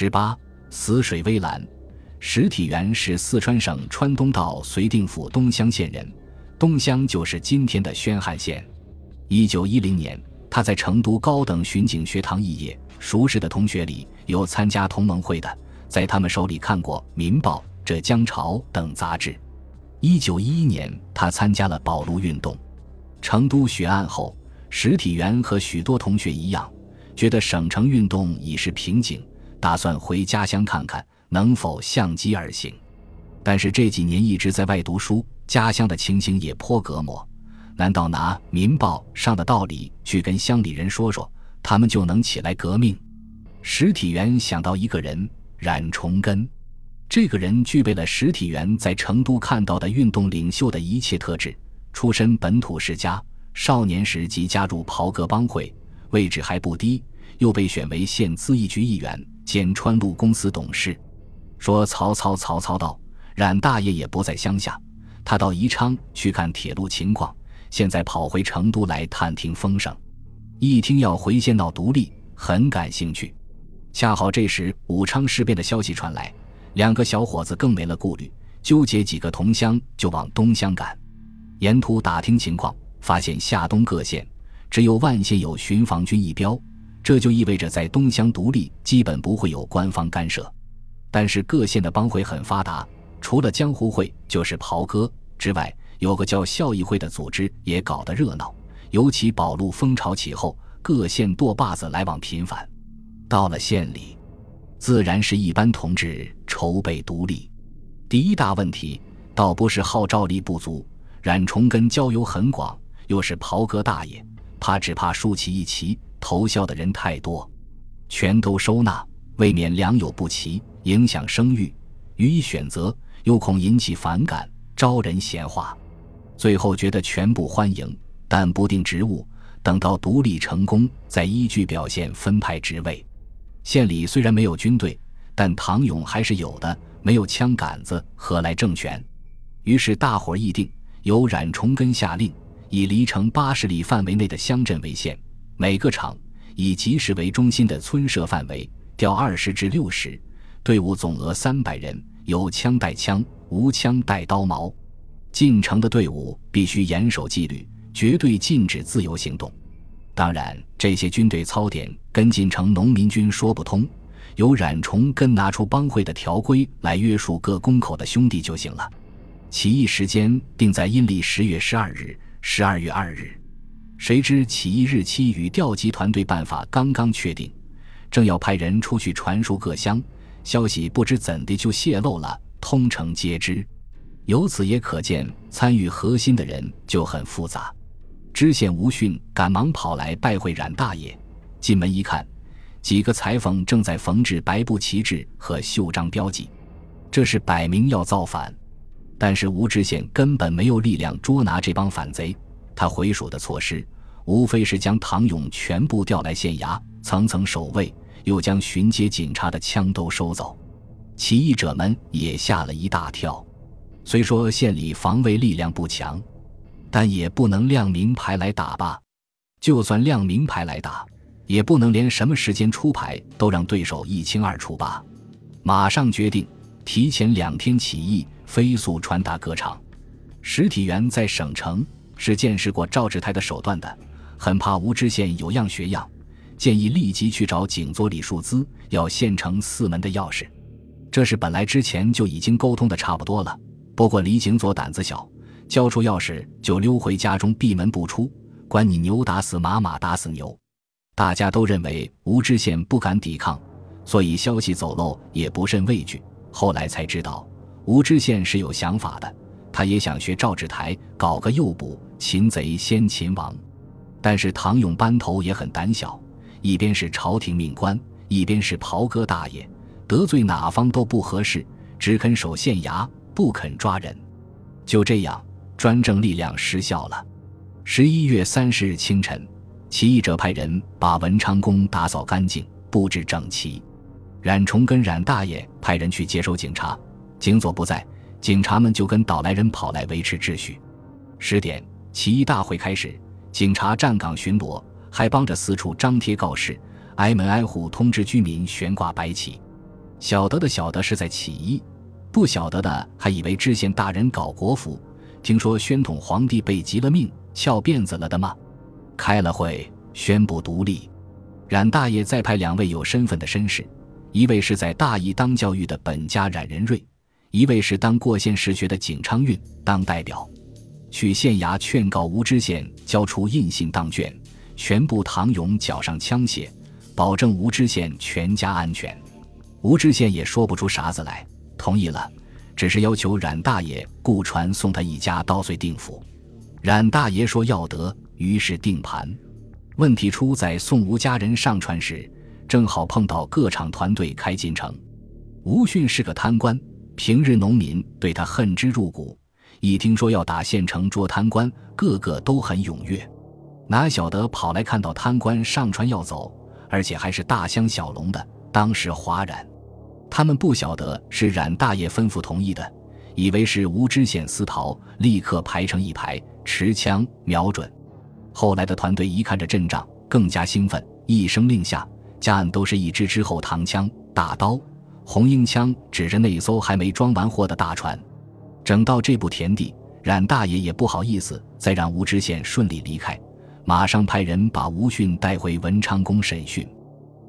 十八，死水微澜。石体元是四川省川东道绥定府东乡县人，东乡就是今天的宣汉县。一九一零年，他在成都高等巡警学堂肄业。熟识的同学里有参加同盟会的，在他们手里看过《民报》《浙江潮》等杂志。一九一一年，他参加了保路运动。成都血案后，石体元和许多同学一样，觉得省城运动已是瓶颈，打算回家乡看看能否相机而行。但是这几年一直在外读书，家乡的情形也颇隔膜。难道拿《民报》上的道理去跟乡里人说说，他们就能起来革命？石体元想到一个人，冉崇根。这个人具备了石体元在成都看到的运动领袖的一切特质：出身本土世家，少年时即加入袍哥帮会，位置还不低，又被选为县咨议局议员兼川路公司董事。说曹操，曹操到，冉大爷也不在乡下，他到宜昌去看铁路情况。现在跑回成都来探听风声，一听要回县闹独立，很感兴趣。恰好这时武昌事变的消息传来，两个小伙子更没了顾虑，纠结几个同乡就往东乡赶。沿途打听情况，发现夏东各县只有万县有巡防军一标，这就意味着在东乡独立基本不会有官方干涉。但是各县的帮会很发达，除了江湖会就是袍哥之外。有个叫孝义会的组织也搞得热闹，尤其保路风潮起后，各县舵把子来往频繁。到了县里，自然是一般同志筹备独立。第一大问题倒不是号召力不足，冉崇根交友很广，又是袍哥大爷，他只怕竖起一旗投效的人太多，全都收纳，未免良莠不齐，影响声誉；予以选择，又恐引起反感，招人闲话。最后觉得全部欢迎，但不定职务，等到独立成功再依据表现分派职位。县里虽然没有军队，但唐勇还是有的，没有枪杆子何来政权？于是大伙议定，由冉崇根下令，以离城八十里范围内的乡镇为县，每个厂以集市为中心的村社范围调二十至六十，队伍总额三百人，有枪带枪，无枪带刀矛。进城的队伍必须严守纪律，绝对禁止自由行动。当然，这些军队操点跟进城农民军说不通，由冉崇根拿出帮会的条规来约束各公口的兄弟就行了。起义时间定在阴历十月十二日、十二月二日。谁知起义日期与调集团队办法刚刚确定，正要派人出去传输各乡消息，不知怎的就泄露了，通城皆知。由此也可见，参与核心的人就很复杂。知县吴训赶忙跑来拜会冉大爷，进门一看，几个裁缝正在缝制白布旗帜和袖章标记，这是摆明要造反。但是吴知县根本没有力量捉拿这帮反贼，他回蜀的措施无非是将唐勇全部调来县衙，层层守卫，又将巡街警察的枪都收走。起义者们也吓了一大跳。虽说县里防卫力量不强，但也不能亮名牌来打吧？就算亮名牌来打，也不能连什么时间出牌都让对手一清二楚吧？马上决定提前两天起义，飞速传达各厂。石体元在省城是见识过赵志泰的手段的，很怕吴知县有样学样，建议立即去找景佐李树滋要县城四门的钥匙。这是本来之前就已经沟通的差不多了。不过李景佐胆子小，交出钥匙就溜回家中闭门不出，管你牛打死马，马打死牛。大家都认为吴知县不敢抵抗，所以消息走漏也不甚畏惧。后来才知道，吴知县是有想法的，他也想学赵志台搞个诱捕，擒贼先擒王。但是唐勇班头也很胆小，一边是朝廷命官，一边是袍哥大爷，得罪哪方都不合适，只肯守县衙。不肯抓人，就这样，专政力量失效了。十一月三十日清晨，起义者派人把文昌宫打扫干净，布置整齐。冉崇跟冉大爷派人去接收警察，警佐不在，警察们就跟倒来人跑来维持秩序。十点，起义大会开始，警察站岗巡逻，还帮着四处张贴告示，挨门挨户通知居民悬挂白旗。晓得的晓得是在起义，不晓得的还以为知县大人搞国服。听说宣统皇帝被急了命，翘辫子了的吗？开了会，宣布独立。冉大爷再派两位有身份的绅士，一位是在大义当教育的本家冉仁瑞，一位是当过县实学的景昌运当代表，去县衙劝告吴知县交出印信当卷，全部唐勇缴上枪械，保证吴知县全家安全。吴知县也说不出啥子来，同意了。只是要求冉大爷雇船送他一家到遂定府，冉大爷说要得，于是定盘。问题出在送吴家人上船时，正好碰到各厂团队开进城。吴迅是个贪官，平日农民对他恨之入骨，一听说要打县城捉贪官，个个都很踊跃。哪晓得跑来看到贪官上船要走，而且还是大箱小笼的，当时哗然。他们不晓得是冉大爷吩咐同意的，以为是吴知县私逃，立刻排成一排，持枪瞄准。后来的团队一看这阵仗，更加兴奋，一声令下，家案都是一支支后膛枪、大刀、红缨枪，指着那艘还没装完货的大船。整到这步田地，冉大爷也不好意思再让吴知县顺利离开，马上派人把吴迅带回文昌宫审讯，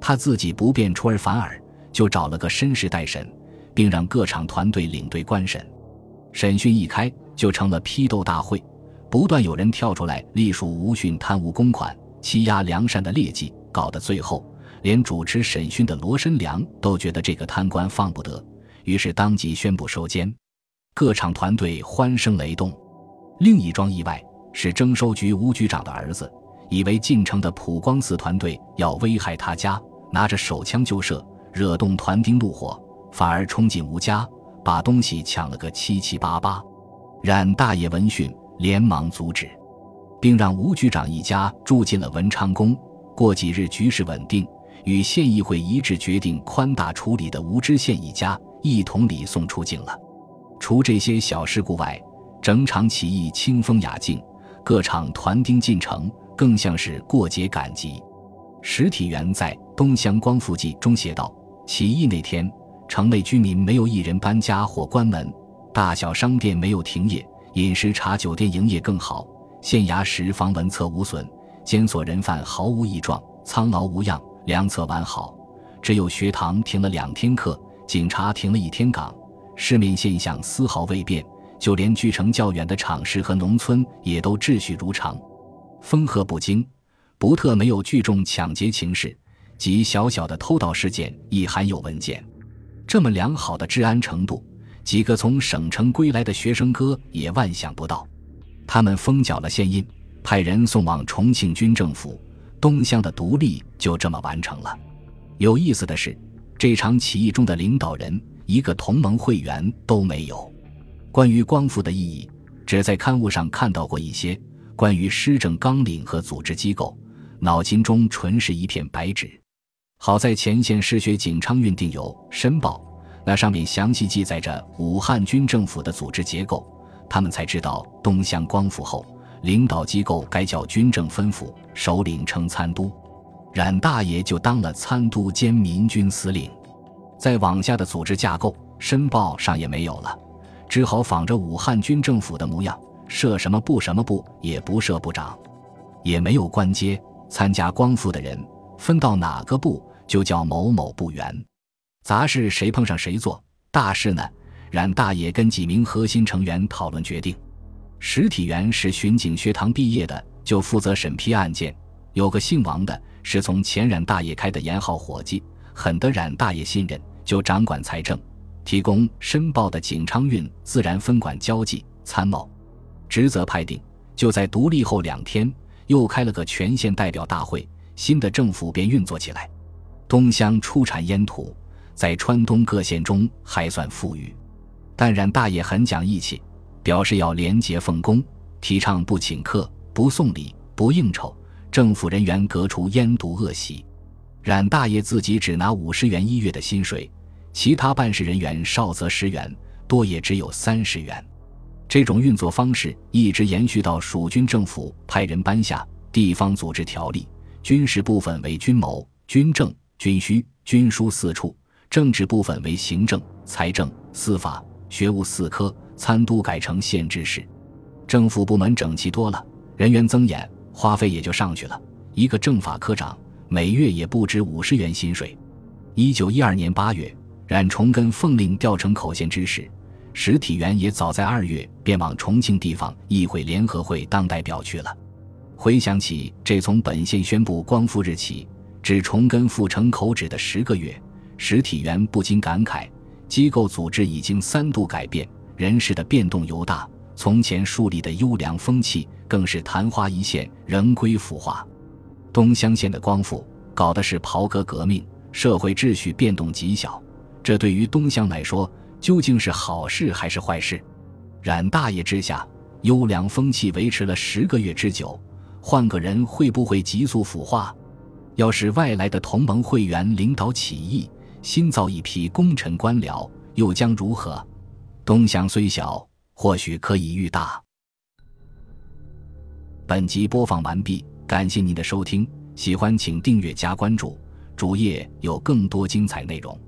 他自己不便出尔反尔。就找了个绅士代审，并让各厂团队领队观审。审讯一开，就成了批斗大会，不断有人跳出来隶属吴迅贪污公款、欺压良善的劣迹，搞得最后连主持审讯的罗申良都觉得这个贪官放不得，于是当即宣布收监。各厂团队欢声雷动。另一桩意外是征收局吴局长的儿子，以为进城的普光寺团队要危害他家，拿着手枪就射。惹动团丁怒火，反而冲进吴家，把东西抢了个七七八八。冉大爷闻讯，连忙阻止，并让吴局长一家住进了文昌宫。过几日局势稳定，与县议会一致决定宽大处理的吴知县一家一同礼送出境了。除这些小事故外，整场起义清风雅静，各厂团丁进城，更像是过节赶集。石体元在《东乡光复记》中写道。起义那天，城内居民没有一人搬家或关门，大小商店没有停业，饮食茶酒店营业更好。县衙时房文册无损，监所人犯毫无异状，苍老无恙，良策完好。只有学堂停了两天课，警察停了一天岗，市面现象丝毫未变。就连距城较远的厂市和农村也都秩序如常，风和不惊，不特没有聚众抢劫情事。及小小的偷盗事件亦含有文件，这么良好的治安程度，几个从省城归来的学生哥也万想不到。他们封缴了县印，派人送往重庆军政府，东乡的独立就这么完成了。有意思的是，这场起义中的领导人一个同盟会员都没有。关于光复的意义，只在刊物上看到过一些；关于施政纲领和组织机构，脑筋中纯是一片白纸。好在前线失学景昌运定有《申报》，那上面详细记载着武汉军政府的组织结构，他们才知道东乡光复后，领导机构该叫军政分府，首领称参督，冉大爷就当了参督兼民军司令。再往下的组织架构，《申报》上也没有了，只好仿着武汉军政府的模样，设什么部什么部，也不设部长，也没有官阶，参加光复的人分到哪个部。就叫某某部员，杂事谁碰上谁做，大事呢？冉大爷跟几名核心成员讨论决定。实体元是巡警学堂毕业的，就负责审批案件。有个姓王的，是从前冉大爷开的盐号伙计，很得冉大爷信任，就掌管财政，提供申报的景昌运自然分管交际参谋，职责派定。就在独立后两天，又开了个全县代表大会，新的政府便运作起来。东乡出产烟土，在川东各县中还算富裕，但冉大爷很讲义气，表示要廉洁奉公，提倡不请客、不送礼、不应酬，政府人员革除烟毒恶习。冉大爷自己只拿五十元一月的薪水，其他办事人员少则十元，多也只有三十元。这种运作方式一直延续到蜀军政府派人颁下地方组织条例，军事部分为军谋、军政。军需、军书四处，政治部分为行政、财政、司法、学务四科，参都改成县知事。政府部门整齐多了，人员增衍，花费也就上去了。一个政法科长每月也不止五十元薪水。一九一二年八月，冉崇根奉令调成口县知事，石体元也早在二月便往重庆地方议会联合会当代表去了。回想起这从本县宣布光复日起至崇根复成口旨的十个月，石体元不禁感慨：机构组织已经三度改变，人事的变动尤大。从前树立的优良风气，更是昙花一现，仍归腐化。东乡县的光复，搞的是袍哥革命，社会秩序变动极小。这对于东乡来说，究竟是好事还是坏事？冉大爷之下，优良风气维持了十个月之久，换个人会不会急速腐化？要是外来的同盟会员领导起义，新造一批功臣官僚，又将如何？东乡虽小。或许可以遇大。本集播放完毕，感谢您的收听，喜欢请订阅加关注，主页有更多精彩内容。